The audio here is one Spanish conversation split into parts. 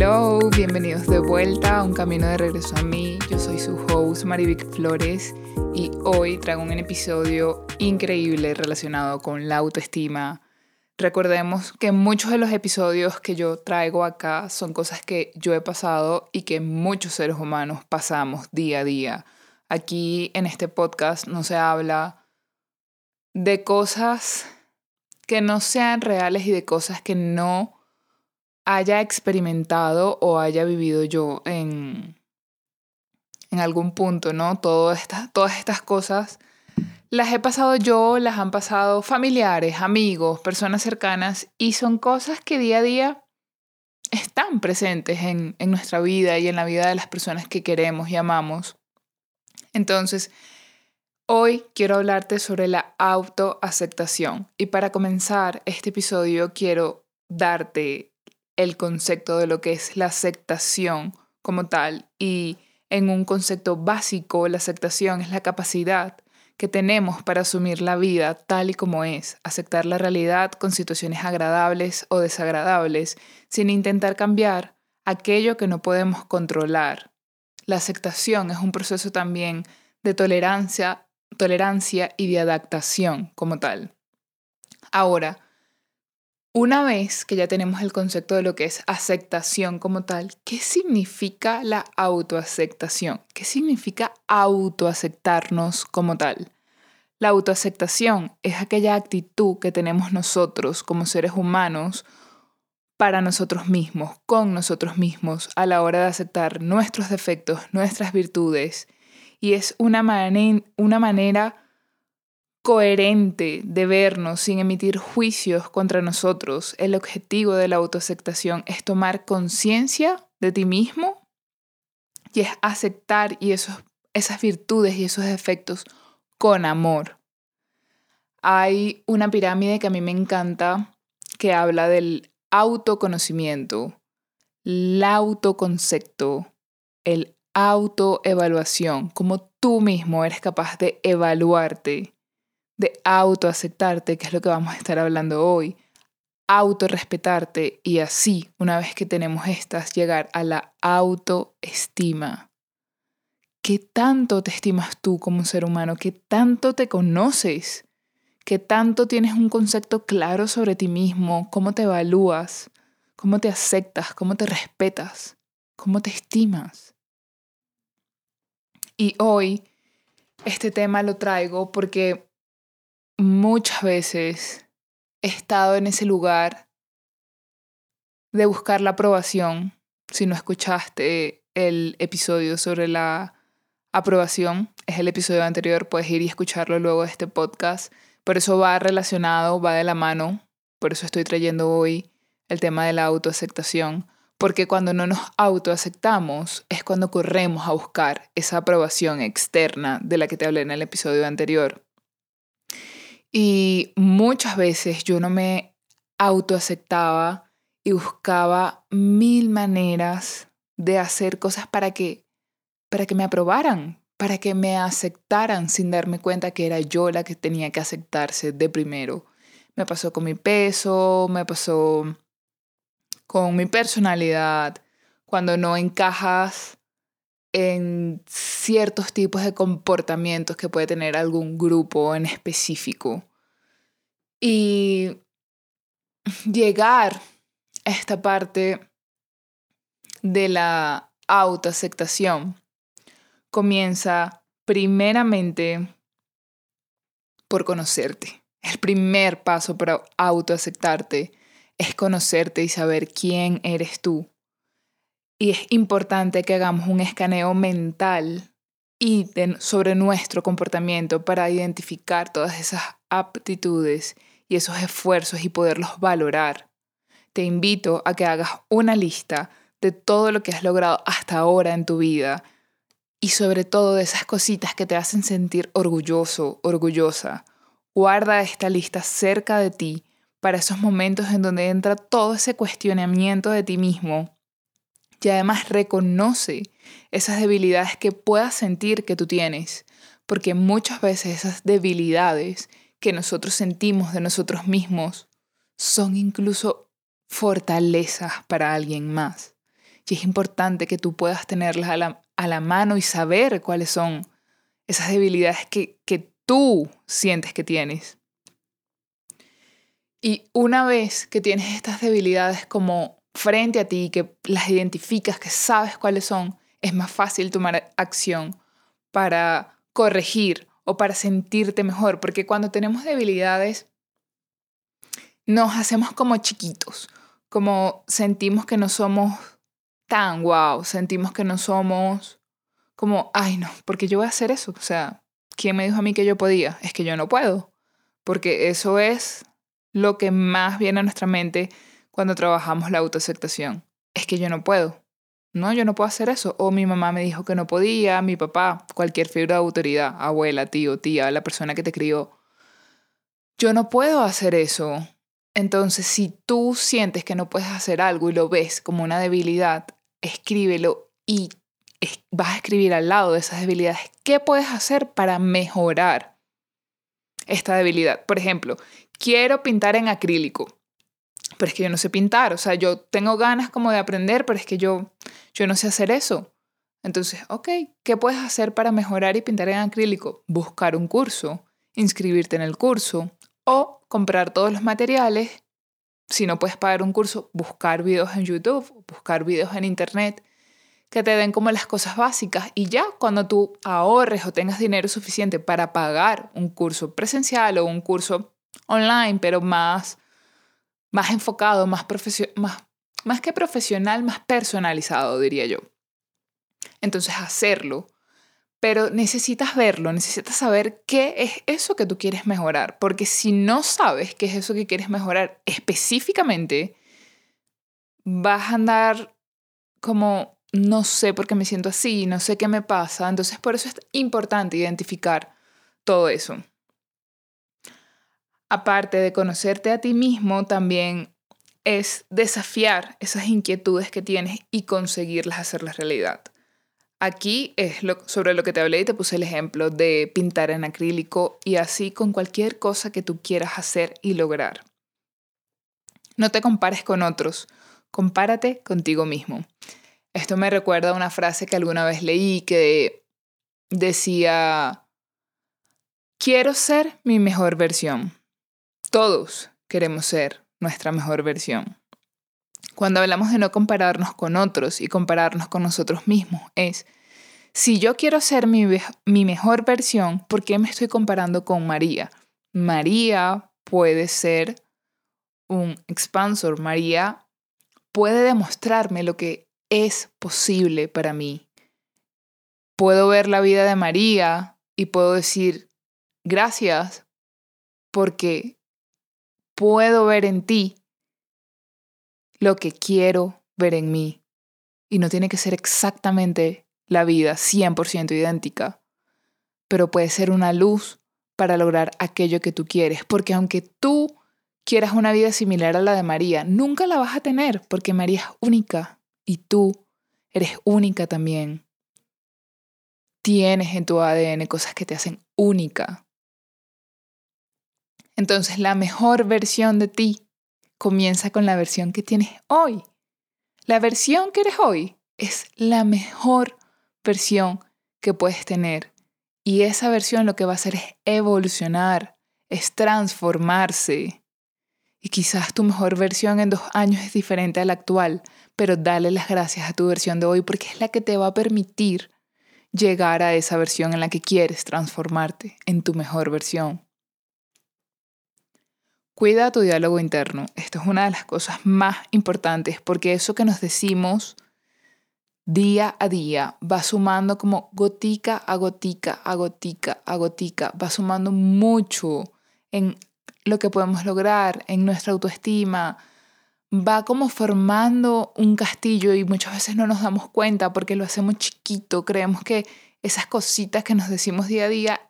Hello, bienvenidos de vuelta a un camino de regreso a mí. Yo soy su host Marivic Flores y hoy traigo un episodio increíble relacionado con la autoestima. Recordemos que muchos de los episodios que yo traigo acá son cosas que yo he pasado y que muchos seres humanos pasamos día a día. Aquí en este podcast no se habla de cosas que no sean reales y de cosas que no haya experimentado o haya vivido yo en, en algún punto, ¿no? todas estas cosas las he pasado yo, las han pasado familiares, amigos, personas cercanas y son cosas que día a día están presentes en, en nuestra vida y en la vida de las personas que queremos y amamos. Entonces, hoy quiero hablarte sobre la autoaceptación y para comenzar este episodio quiero darte el concepto de lo que es la aceptación como tal. Y en un concepto básico, la aceptación es la capacidad que tenemos para asumir la vida tal y como es, aceptar la realidad con situaciones agradables o desagradables, sin intentar cambiar aquello que no podemos controlar. La aceptación es un proceso también de tolerancia, tolerancia y de adaptación como tal. Ahora, una vez que ya tenemos el concepto de lo que es aceptación como tal, ¿qué significa la autoaceptación? ¿Qué significa autoaceptarnos como tal? La autoaceptación es aquella actitud que tenemos nosotros como seres humanos para nosotros mismos, con nosotros mismos, a la hora de aceptar nuestros defectos, nuestras virtudes. Y es una, una manera coherente de vernos sin emitir juicios contra nosotros. El objetivo de la autoaceptación es tomar conciencia de ti mismo y es aceptar y esos, esas virtudes y esos defectos con amor. Hay una pirámide que a mí me encanta que habla del autoconocimiento, el autoconcepto, el autoevaluación, como tú mismo eres capaz de evaluarte de autoaceptarte, que es lo que vamos a estar hablando hoy, autorrespetarte y así, una vez que tenemos estas, llegar a la autoestima. ¿Qué tanto te estimas tú como un ser humano? ¿Qué tanto te conoces? ¿Qué tanto tienes un concepto claro sobre ti mismo? ¿Cómo te evalúas? ¿Cómo te aceptas? ¿Cómo te respetas? ¿Cómo te estimas? Y hoy este tema lo traigo porque muchas veces he estado en ese lugar de buscar la aprobación. Si no escuchaste el episodio sobre la aprobación, es el episodio anterior, puedes ir y escucharlo luego de este podcast. Por eso va relacionado, va de la mano. Por eso estoy trayendo hoy el tema de la autoaceptación. Porque cuando no nos autoaceptamos es cuando corremos a buscar esa aprobación externa de la que te hablé en el episodio anterior. Y muchas veces yo no me autoaceptaba y buscaba mil maneras de hacer cosas para que, para que me aprobaran, para que me aceptaran sin darme cuenta que era yo la que tenía que aceptarse de primero. Me pasó con mi peso, me pasó con mi personalidad, cuando no encajas en ciertos tipos de comportamientos que puede tener algún grupo en específico. Y llegar a esta parte de la autoaceptación comienza primeramente por conocerte. El primer paso para autoaceptarte es conocerte y saber quién eres tú. Y es importante que hagamos un escaneo mental y sobre nuestro comportamiento para identificar todas esas aptitudes y esos esfuerzos y poderlos valorar. Te invito a que hagas una lista de todo lo que has logrado hasta ahora en tu vida y sobre todo de esas cositas que te hacen sentir orgulloso, orgullosa. Guarda esta lista cerca de ti para esos momentos en donde entra todo ese cuestionamiento de ti mismo y además reconoce esas debilidades que puedas sentir que tú tienes, porque muchas veces esas debilidades que nosotros sentimos de nosotros mismos son incluso fortalezas para alguien más. y es importante que tú puedas tenerlas a la, a la mano y saber cuáles son esas debilidades que, que tú sientes que tienes. Y una vez que tienes estas debilidades como frente a ti, que las identificas, que sabes cuáles son, es más fácil tomar acción para corregir o para sentirte mejor, porque cuando tenemos debilidades nos hacemos como chiquitos, como sentimos que no somos tan wow, sentimos que no somos como, ay no, porque yo voy a hacer eso, o sea, ¿quién me dijo a mí que yo podía? Es que yo no puedo, porque eso es lo que más viene a nuestra mente cuando trabajamos la autoaceptación. Es que yo no puedo. No, yo no puedo hacer eso. O mi mamá me dijo que no podía, mi papá, cualquier figura de autoridad, abuela, tío, tía, la persona que te crió. Yo no puedo hacer eso. Entonces, si tú sientes que no puedes hacer algo y lo ves como una debilidad, escríbelo y vas a escribir al lado de esas debilidades qué puedes hacer para mejorar esta debilidad. Por ejemplo, quiero pintar en acrílico pero es que yo no sé pintar, o sea, yo tengo ganas como de aprender, pero es que yo, yo no sé hacer eso. Entonces, ok, ¿qué puedes hacer para mejorar y pintar en acrílico? Buscar un curso, inscribirte en el curso o comprar todos los materiales. Si no puedes pagar un curso, buscar videos en YouTube, buscar videos en Internet que te den como las cosas básicas y ya cuando tú ahorres o tengas dinero suficiente para pagar un curso presencial o un curso online, pero más más enfocado, más, más, más que profesional, más personalizado, diría yo. Entonces, hacerlo. Pero necesitas verlo, necesitas saber qué es eso que tú quieres mejorar, porque si no sabes qué es eso que quieres mejorar específicamente, vas a andar como, no sé por qué me siento así, no sé qué me pasa. Entonces, por eso es importante identificar todo eso aparte de conocerte a ti mismo, también es desafiar esas inquietudes que tienes y conseguirlas hacerlas realidad. Aquí es lo, sobre lo que te hablé y te puse el ejemplo de pintar en acrílico y así con cualquier cosa que tú quieras hacer y lograr. No te compares con otros, compárate contigo mismo. Esto me recuerda a una frase que alguna vez leí que decía, quiero ser mi mejor versión. Todos queremos ser nuestra mejor versión. Cuando hablamos de no compararnos con otros y compararnos con nosotros mismos, es, si yo quiero ser mi, mi mejor versión, ¿por qué me estoy comparando con María? María puede ser un expansor. María puede demostrarme lo que es posible para mí. Puedo ver la vida de María y puedo decir gracias porque puedo ver en ti lo que quiero ver en mí. Y no tiene que ser exactamente la vida 100% idéntica, pero puede ser una luz para lograr aquello que tú quieres, porque aunque tú quieras una vida similar a la de María, nunca la vas a tener, porque María es única y tú eres única también. Tienes en tu ADN cosas que te hacen única. Entonces la mejor versión de ti comienza con la versión que tienes hoy. La versión que eres hoy es la mejor versión que puedes tener. Y esa versión lo que va a hacer es evolucionar, es transformarse. Y quizás tu mejor versión en dos años es diferente a la actual, pero dale las gracias a tu versión de hoy porque es la que te va a permitir llegar a esa versión en la que quieres transformarte, en tu mejor versión. Cuida tu diálogo interno. Esto es una de las cosas más importantes porque eso que nos decimos día a día va sumando como gotica a gotica, a gotica, a gotica, va sumando mucho en lo que podemos lograr, en nuestra autoestima, va como formando un castillo y muchas veces no nos damos cuenta porque lo hacemos chiquito, creemos que esas cositas que nos decimos día a día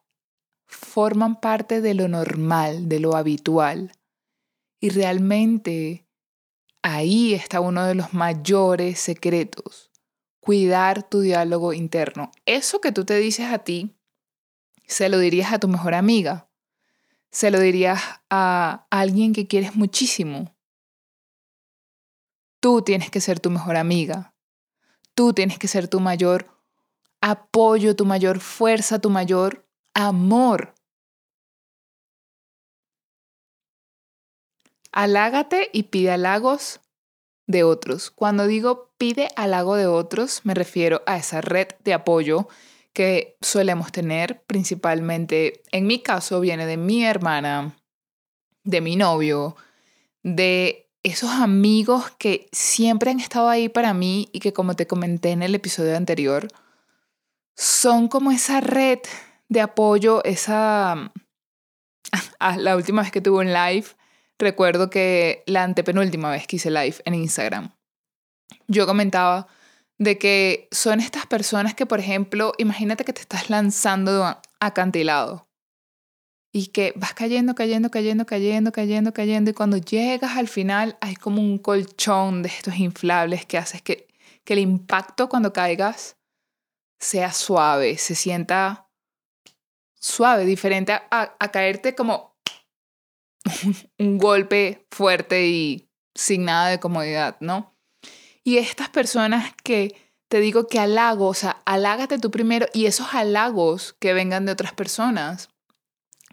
forman parte de lo normal, de lo habitual. Y realmente ahí está uno de los mayores secretos, cuidar tu diálogo interno. Eso que tú te dices a ti, se lo dirías a tu mejor amiga, se lo dirías a alguien que quieres muchísimo. Tú tienes que ser tu mejor amiga. tú tienes que ser tu mayor apoyo, tu mayor fuerza, tu mayor amor. Alágate y pide halagos de otros. Cuando digo pide halago de otros, me refiero a esa red de apoyo que solemos tener, principalmente en mi caso viene de mi hermana, de mi novio, de esos amigos que siempre han estado ahí para mí y que como te comenté en el episodio anterior, son como esa red de apoyo, esa... Ah, la última vez que tuve un live, recuerdo que la antepenúltima vez que hice live en Instagram, yo comentaba de que son estas personas que, por ejemplo, imagínate que te estás lanzando de un acantilado y que vas cayendo, cayendo, cayendo, cayendo, cayendo, cayendo y cuando llegas al final hay como un colchón de estos inflables que haces que, que el impacto cuando caigas sea suave, se sienta suave, diferente a, a caerte como un golpe fuerte y sin nada de comodidad, ¿no? Y estas personas que te digo que halago, o sea, halágate tú primero y esos halagos que vengan de otras personas,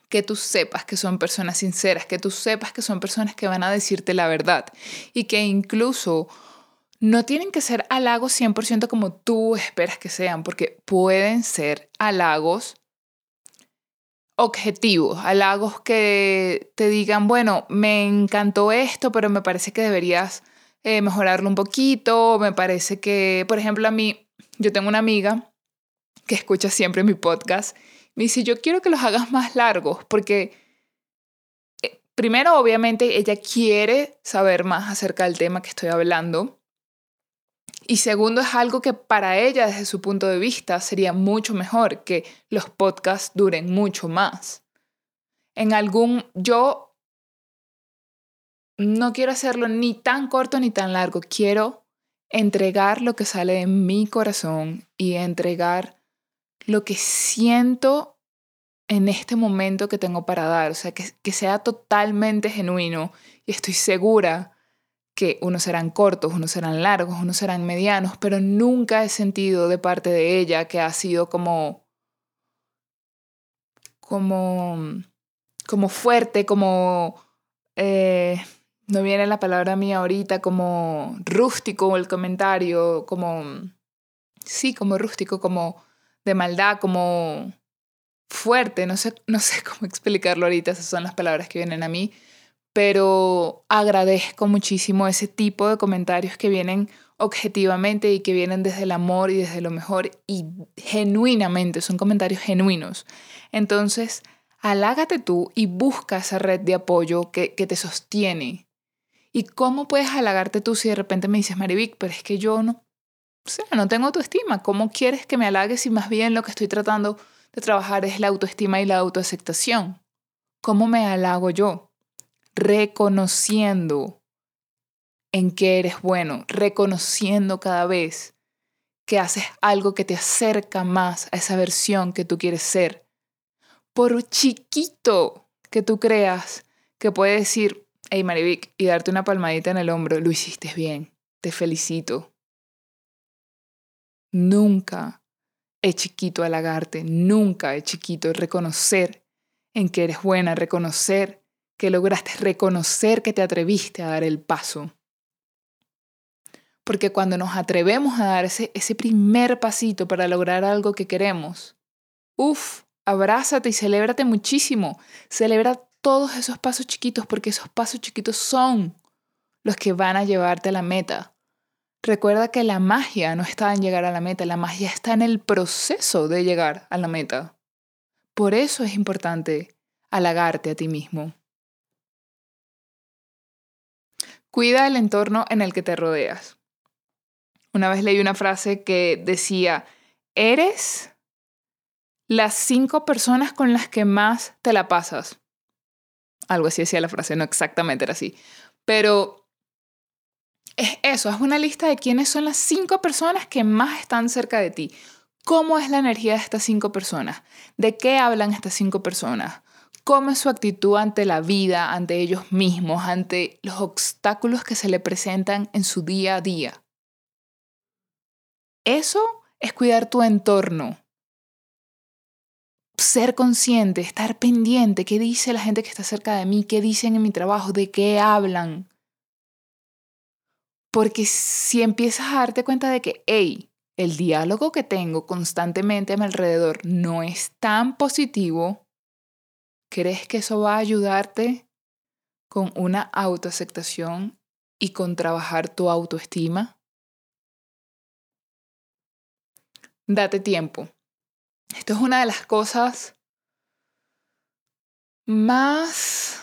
que tú sepas que son personas sinceras, que tú sepas que son personas que van a decirte la verdad y que incluso no tienen que ser halagos 100% como tú esperas que sean, porque pueden ser halagos objetivos, halagos que te digan, bueno, me encantó esto, pero me parece que deberías eh, mejorarlo un poquito. Me parece que, por ejemplo, a mí, yo tengo una amiga que escucha siempre mi podcast. Me dice, yo quiero que los hagas más largos porque, eh, primero, obviamente, ella quiere saber más acerca del tema que estoy hablando. Y segundo, es algo que para ella, desde su punto de vista, sería mucho mejor que los podcasts duren mucho más. En algún, yo no quiero hacerlo ni tan corto ni tan largo. Quiero entregar lo que sale de mi corazón y entregar lo que siento en este momento que tengo para dar. O sea, que, que sea totalmente genuino. Y estoy segura que unos serán cortos, unos serán largos, unos serán medianos, pero nunca he sentido de parte de ella que ha sido como como como fuerte, como eh, no viene la palabra mía ahorita como rústico el comentario, como, sí, como rústico, como de maldad, como fuerte, no sé, no sé cómo explicarlo ahorita, esas son las palabras que vienen a mí, pero agradezco muchísimo ese tipo de comentarios que vienen objetivamente y que vienen desde el amor y desde lo mejor y genuinamente, son comentarios genuinos. Entonces, halágate tú y busca esa red de apoyo que, que te sostiene, ¿Y cómo puedes halagarte tú si de repente me dices, Marivic, pero es que yo no, o sea, no tengo autoestima? ¿Cómo quieres que me halagues si más bien lo que estoy tratando de trabajar es la autoestima y la autoaceptación? ¿Cómo me halago yo? Reconociendo en qué eres bueno, reconociendo cada vez que haces algo que te acerca más a esa versión que tú quieres ser. Por chiquito que tú creas que puede decir, hey Marivic, y darte una palmadita en el hombro, lo hiciste bien, te felicito. Nunca es chiquito halagarte, nunca es chiquito reconocer en que eres buena, reconocer que lograste, reconocer que te atreviste a dar el paso. Porque cuando nos atrevemos a dar ese, primer pasito para lograr algo que queremos, uff, abrázate y celébrate muchísimo. Celebra todos esos pasos chiquitos porque esos pasos chiquitos son los que van a llevarte a la meta. Recuerda que la magia no está en llegar a la meta, la magia está en el proceso de llegar a la meta. Por eso es importante halagarte a ti mismo. Cuida el entorno en el que te rodeas. Una vez leí una frase que decía, eres las cinco personas con las que más te la pasas. Algo así decía la frase, no exactamente era así. Pero es eso, es una lista de quiénes son las cinco personas que más están cerca de ti. ¿Cómo es la energía de estas cinco personas? ¿De qué hablan estas cinco personas? ¿Cómo es su actitud ante la vida, ante ellos mismos, ante los obstáculos que se le presentan en su día a día? Eso es cuidar tu entorno. Ser consciente, estar pendiente, qué dice la gente que está cerca de mí, qué dicen en mi trabajo, de qué hablan. Porque si empiezas a darte cuenta de que, hey, el diálogo que tengo constantemente a mi alrededor no es tan positivo, ¿crees que eso va a ayudarte con una autoaceptación y con trabajar tu autoestima? Date tiempo. Esto es una de las cosas más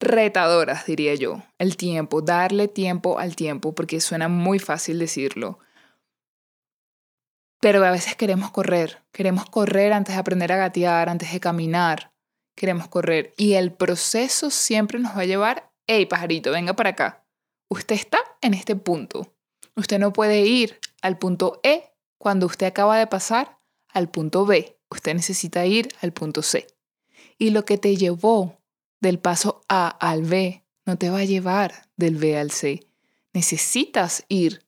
retadoras, diría yo. El tiempo, darle tiempo al tiempo, porque suena muy fácil decirlo. Pero a veces queremos correr, queremos correr antes de aprender a gatear, antes de caminar, queremos correr. Y el proceso siempre nos va a llevar, hey pajarito, venga para acá. Usted está en este punto. Usted no puede ir al punto E cuando usted acaba de pasar al punto B. Usted necesita ir al punto C. Y lo que te llevó del paso A al B no te va a llevar del B al C. Necesitas ir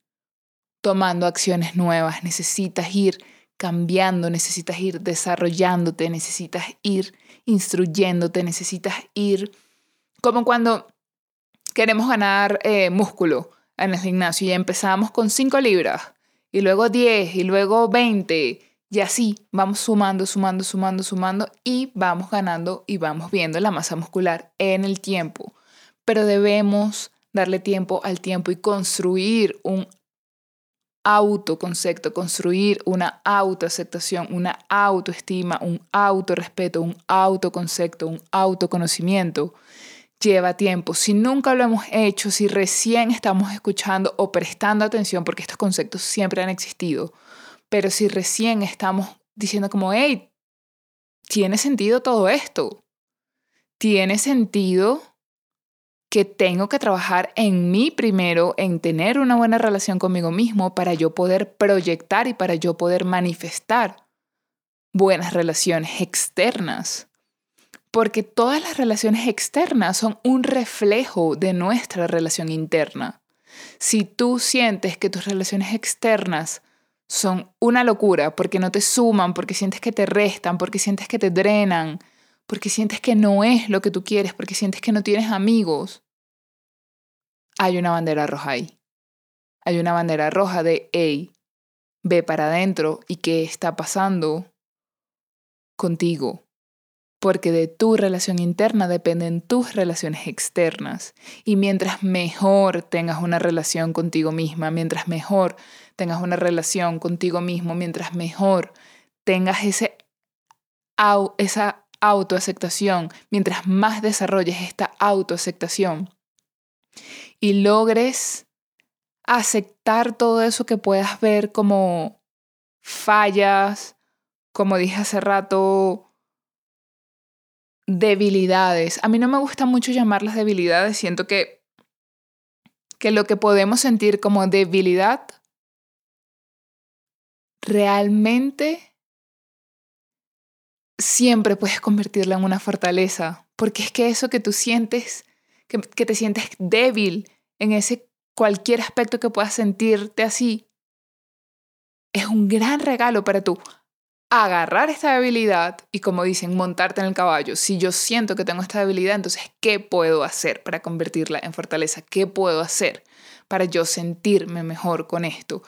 tomando acciones nuevas, necesitas ir cambiando, necesitas ir desarrollándote, necesitas ir instruyéndote, necesitas ir como cuando queremos ganar eh, músculo en el gimnasio y empezamos con 5 libras y luego 10 y luego 20 y así vamos sumando, sumando, sumando, sumando y vamos ganando y vamos viendo la masa muscular en el tiempo. Pero debemos darle tiempo al tiempo y construir un autoconcepto, construir una autoaceptación, una autoestima, un autorrespeto, un autoconcepto, un autoconocimiento lleva tiempo. Si nunca lo hemos hecho, si recién estamos escuchando o prestando atención, porque estos conceptos siempre han existido, pero si recién estamos diciendo como, hey, tiene sentido todo esto, tiene sentido que tengo que trabajar en mí primero, en tener una buena relación conmigo mismo para yo poder proyectar y para yo poder manifestar buenas relaciones externas porque todas las relaciones externas son un reflejo de nuestra relación interna. Si tú sientes que tus relaciones externas son una locura porque no te suman, porque sientes que te restan, porque sientes que te drenan, porque sientes que no es lo que tú quieres, porque sientes que no tienes amigos, hay una bandera roja ahí. Hay una bandera roja de, hey, ve para adentro y qué está pasando contigo porque de tu relación interna dependen tus relaciones externas. Y mientras mejor tengas una relación contigo misma, mientras mejor tengas una relación contigo mismo, mientras mejor tengas ese, esa autoaceptación, mientras más desarrolles esta autoaceptación y logres aceptar todo eso que puedas ver como fallas, como dije hace rato, debilidades. A mí no me gusta mucho llamarlas debilidades, siento que, que lo que podemos sentir como debilidad realmente siempre puedes convertirla en una fortaleza, porque es que eso que tú sientes, que, te sientes débil en ese cualquier aspecto que puedas sentirte así, es un gran regalo para tú agarrar esta debilidad y como dicen, montarte en el caballo. Si yo siento que tengo esta debilidad, entonces, ¿qué puedo hacer para convertirla en fortaleza? ¿Qué puedo hacer para yo sentirme mejor con esto?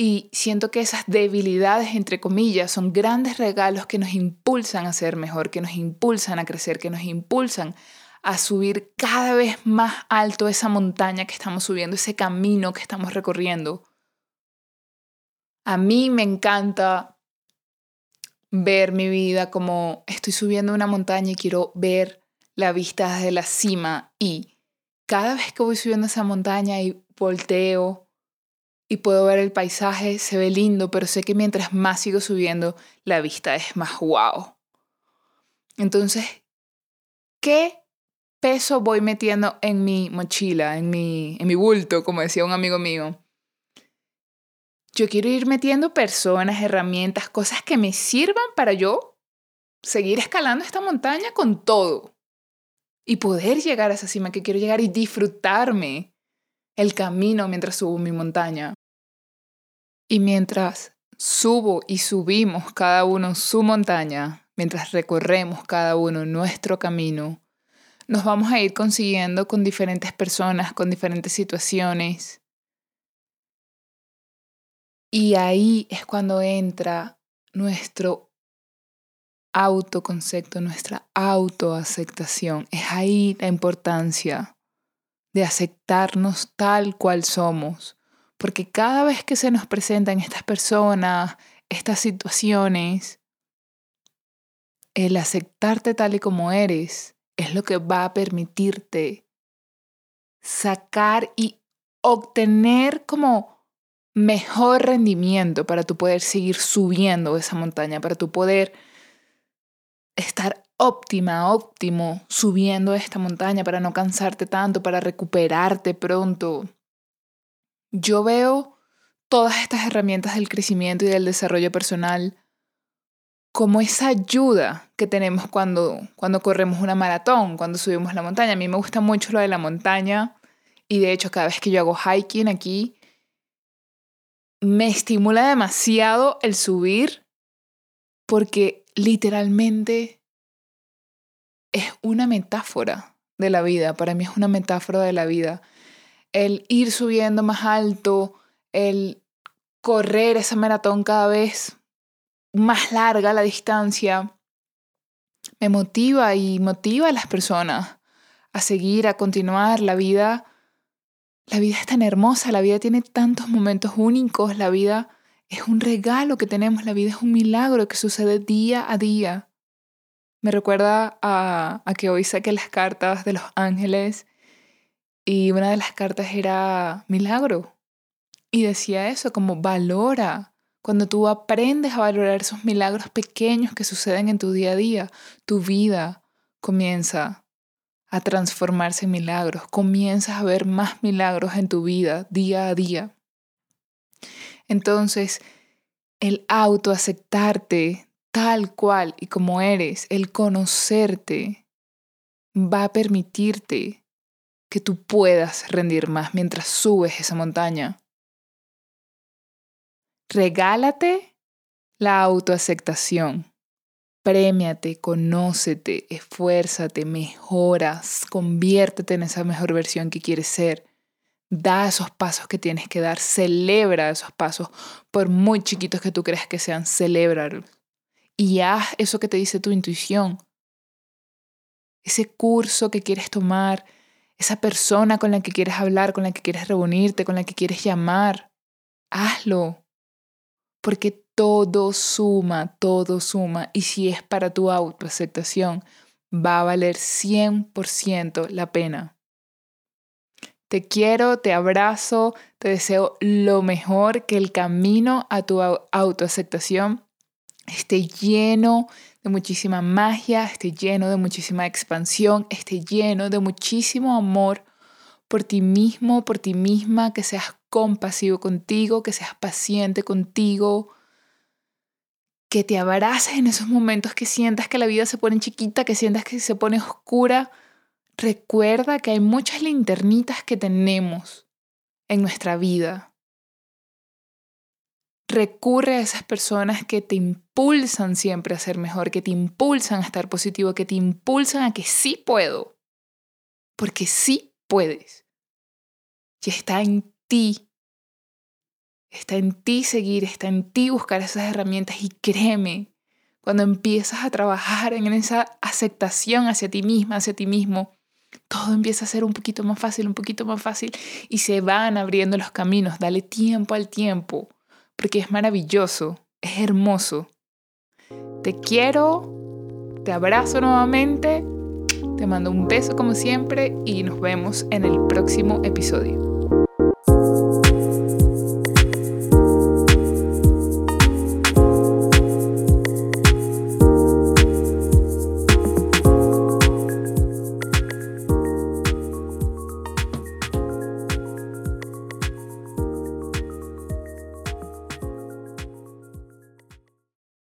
Y siento que esas debilidades, entre comillas, son grandes regalos que nos impulsan a ser mejor, que nos impulsan a crecer, que nos impulsan a subir cada vez más alto esa montaña que estamos subiendo, ese camino que estamos recorriendo. A mí me encanta ver mi vida como estoy subiendo una montaña y quiero ver la vista desde la cima y cada vez que voy subiendo esa montaña y volteo y puedo ver el paisaje, se ve lindo, pero sé que mientras más sigo subiendo, la vista es más wow. Entonces, ¿qué peso voy metiendo en mi mochila, en mi, en mi bulto, como decía un amigo mío? Yo quiero ir metiendo personas, herramientas, cosas que me sirvan para yo seguir escalando esta montaña con todo y poder llegar a esa cima que quiero llegar y disfrutarme el camino mientras subo mi montaña. Y mientras subo y subimos cada uno su montaña, mientras recorremos cada uno nuestro camino, nos vamos a ir consiguiendo con diferentes personas, con diferentes situaciones. Y ahí es cuando entra nuestro autoconcepto, nuestra autoaceptación. Es ahí la importancia de aceptarnos tal cual somos. Porque cada vez que se nos presentan estas personas, estas situaciones, el aceptarte tal y como eres es lo que va a permitirte sacar y obtener como mejor rendimiento para tu poder seguir subiendo esa montaña, para tu poder estar óptima, óptimo subiendo esta montaña, para no cansarte tanto, para recuperarte pronto. Yo veo todas estas herramientas del crecimiento y del desarrollo personal como esa ayuda que tenemos cuando, cuando corremos una maratón, cuando subimos la montaña. A mí me gusta mucho lo de la montaña y de hecho cada vez que yo hago hiking aquí, me estimula demasiado el subir porque literalmente es una metáfora de la vida. Para mí es una metáfora de la vida. El ir subiendo más alto, el correr esa maratón cada vez más larga la distancia, me motiva y motiva a las personas a seguir, a continuar. La vida, la vida es tan hermosa, la vida tiene tantos momentos únicos, la vida es un regalo que tenemos, la vida es un milagro que sucede día a día. Me recuerda a, a que hoy saqué las cartas de los ángeles y una de las cartas era milagro. Y decía eso, como valora, cuando tú aprendes a valorar esos milagros pequeños que suceden en tu día a día, tu vida comienza a transformarse en milagros, comienzas a ver más milagros en tu vida día a día. Entonces, el autoaceptarte tal cual y como eres, el conocerte, va a permitirte que tú puedas rendir más mientras subes esa montaña. Regálate la autoaceptación. Premiate, conócete, esfuérzate, mejoras, conviértete en esa mejor versión que quieres ser. Da esos pasos que tienes que dar, celebra esos pasos, por muy chiquitos que tú creas que sean, celébralos. Y haz eso que te dice tu intuición. Ese curso que quieres tomar, esa persona con la que quieres hablar, con la que quieres reunirte, con la que quieres llamar, hazlo porque todo suma, todo suma. Y si es para tu autoaceptación, va a valer 100% la pena. Te quiero, te abrazo, te deseo lo mejor, que el camino a tu autoaceptación esté lleno de muchísima magia, esté lleno de muchísima expansión, esté lleno de muchísimo amor por ti mismo, por ti misma, que seas compasivo contigo, que seas paciente contigo, que te abraces en esos momentos que sientas que la vida se pone chiquita, que sientas que se pone oscura. Recuerda que hay muchas linternitas que tenemos en nuestra vida. Recurre a esas personas que te impulsan siempre a ser mejor, que te impulsan a estar positivo, que te impulsan a que sí puedo. Porque sí puedes. Y está en ti. Está en ti seguir, está en ti buscar esas herramientas y créeme, cuando empiezas a trabajar en esa aceptación hacia ti misma, hacia ti mismo, todo empieza a ser un poquito más fácil, un poquito más fácil y se van abriendo los caminos. Dale tiempo al tiempo, porque es maravilloso, es hermoso. Te quiero, te abrazo nuevamente, te mando un beso como siempre y nos vemos en el próximo episodio.